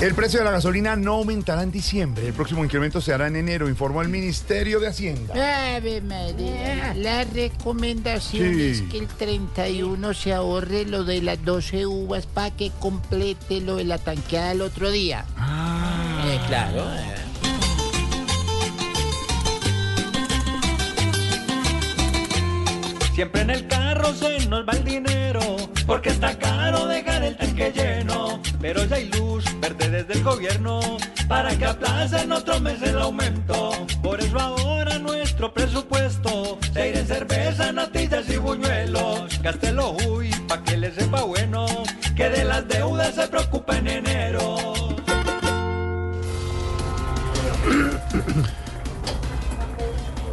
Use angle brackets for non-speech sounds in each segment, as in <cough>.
El precio de la gasolina no aumentará en diciembre. El próximo incremento se hará en enero, informó el Ministerio de Hacienda. Ave María, la recomendación Sí. es que el 31 se ahorre lo de las 12 uvas para que complete lo de la tanqueada el otro día. Eh, claro. eh. Siempre en el carro se nos va el dinero, porque está caro dejar el tanque lleno. Pero ya hay luz verde desde el gobierno, para que aplacen otro mes el aumento. Por eso ahora nuestro presupuesto se irá en cerveza, natillas y buñuelos. Gástelo, uy, pa' que le sepa bueno, que de las deudas se preocupa en enero.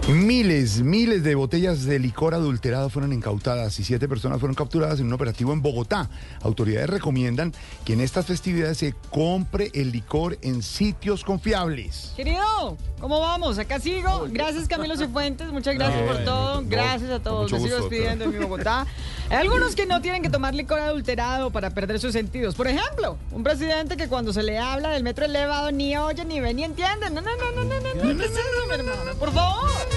Miles, miles de botellas de licor adulterado fueron incautadas y siete personas fueron capturadas en un operativo en Bogotá. Autoridades recomiendan que en estas festividades se compre el licor en sitios confiables. Querido, ¿cómo vamos? Acá sigo. Gracias Camilo Cifuentes, muchas gracias por todo. Gracias a todos. Me sigo despidiendo en mi Bogotá. Hay algunos que no tienen que tomar licor adulterado para perder sus sentidos. Por ejemplo, un presidente que cuando se le habla del metro elevado ni oye, ni ve, ni entiende. No, no, no, no, no, no, no. Favor. With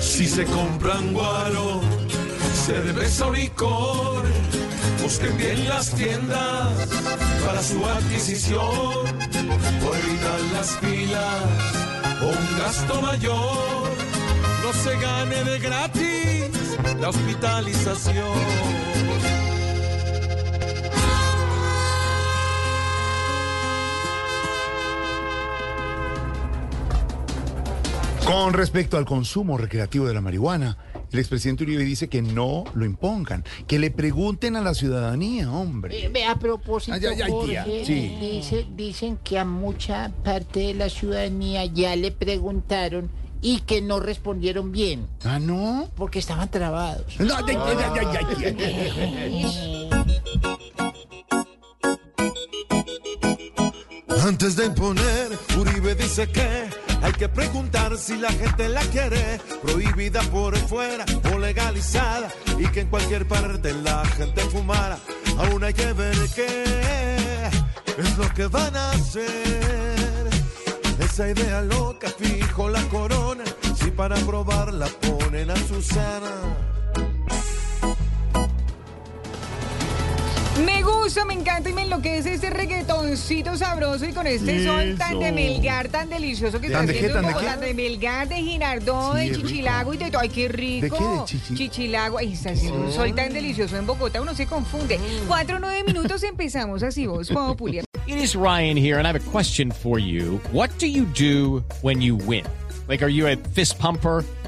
Si se compran guaro, cerveza o licor, busquen bien las tiendas para su adquisición. Por evitar las filas o un gasto mayor, no se gane de gratis la hospitalización. Con respecto al consumo recreativo de la marihuana, el expresidente Uribe dice que no lo impongan, que le pregunten a la ciudadanía, hombre. Eh, ve, a propósito, Ay, ay, ay, Jorge, tía, sí. dice- dicen que a mucha parte de la ciudadanía ya le preguntaron y que no respondieron bien. Ah, no. Porque estaban trabados. No, ay, ay, ay, ay, ay, ay. Antes de imponer, Uribe dice que hay que preguntar si la gente la quiere, prohibida por fuera o legalizada, y que en cualquier parte la gente fumara. Aún hay que ver qué es lo que van a hacer. Esa idea loca fijo la corona, si para probarla ponen a Susana. Gusta, me encanta y me enloquece este reggaetoncito sabroso y con este sol tan de Eso. melgar, tan delicioso que está ¿Tan de qué, haciendo tan de Bogotá, de melgar, de Girardot, Sí, de es rico. Chichilago y de todo. ¡Ay, qué rico! qué? ¿De chichi? Chichilago. Ay, está haciendo un sol tan delicioso en Bogotá, uno se confunde. Cuatro, nueve minutos empezamos así, vos, Populi. <laughs> It is Ryan here, and I have a question for you. What do you do when you win? Like, are you a fist pumper?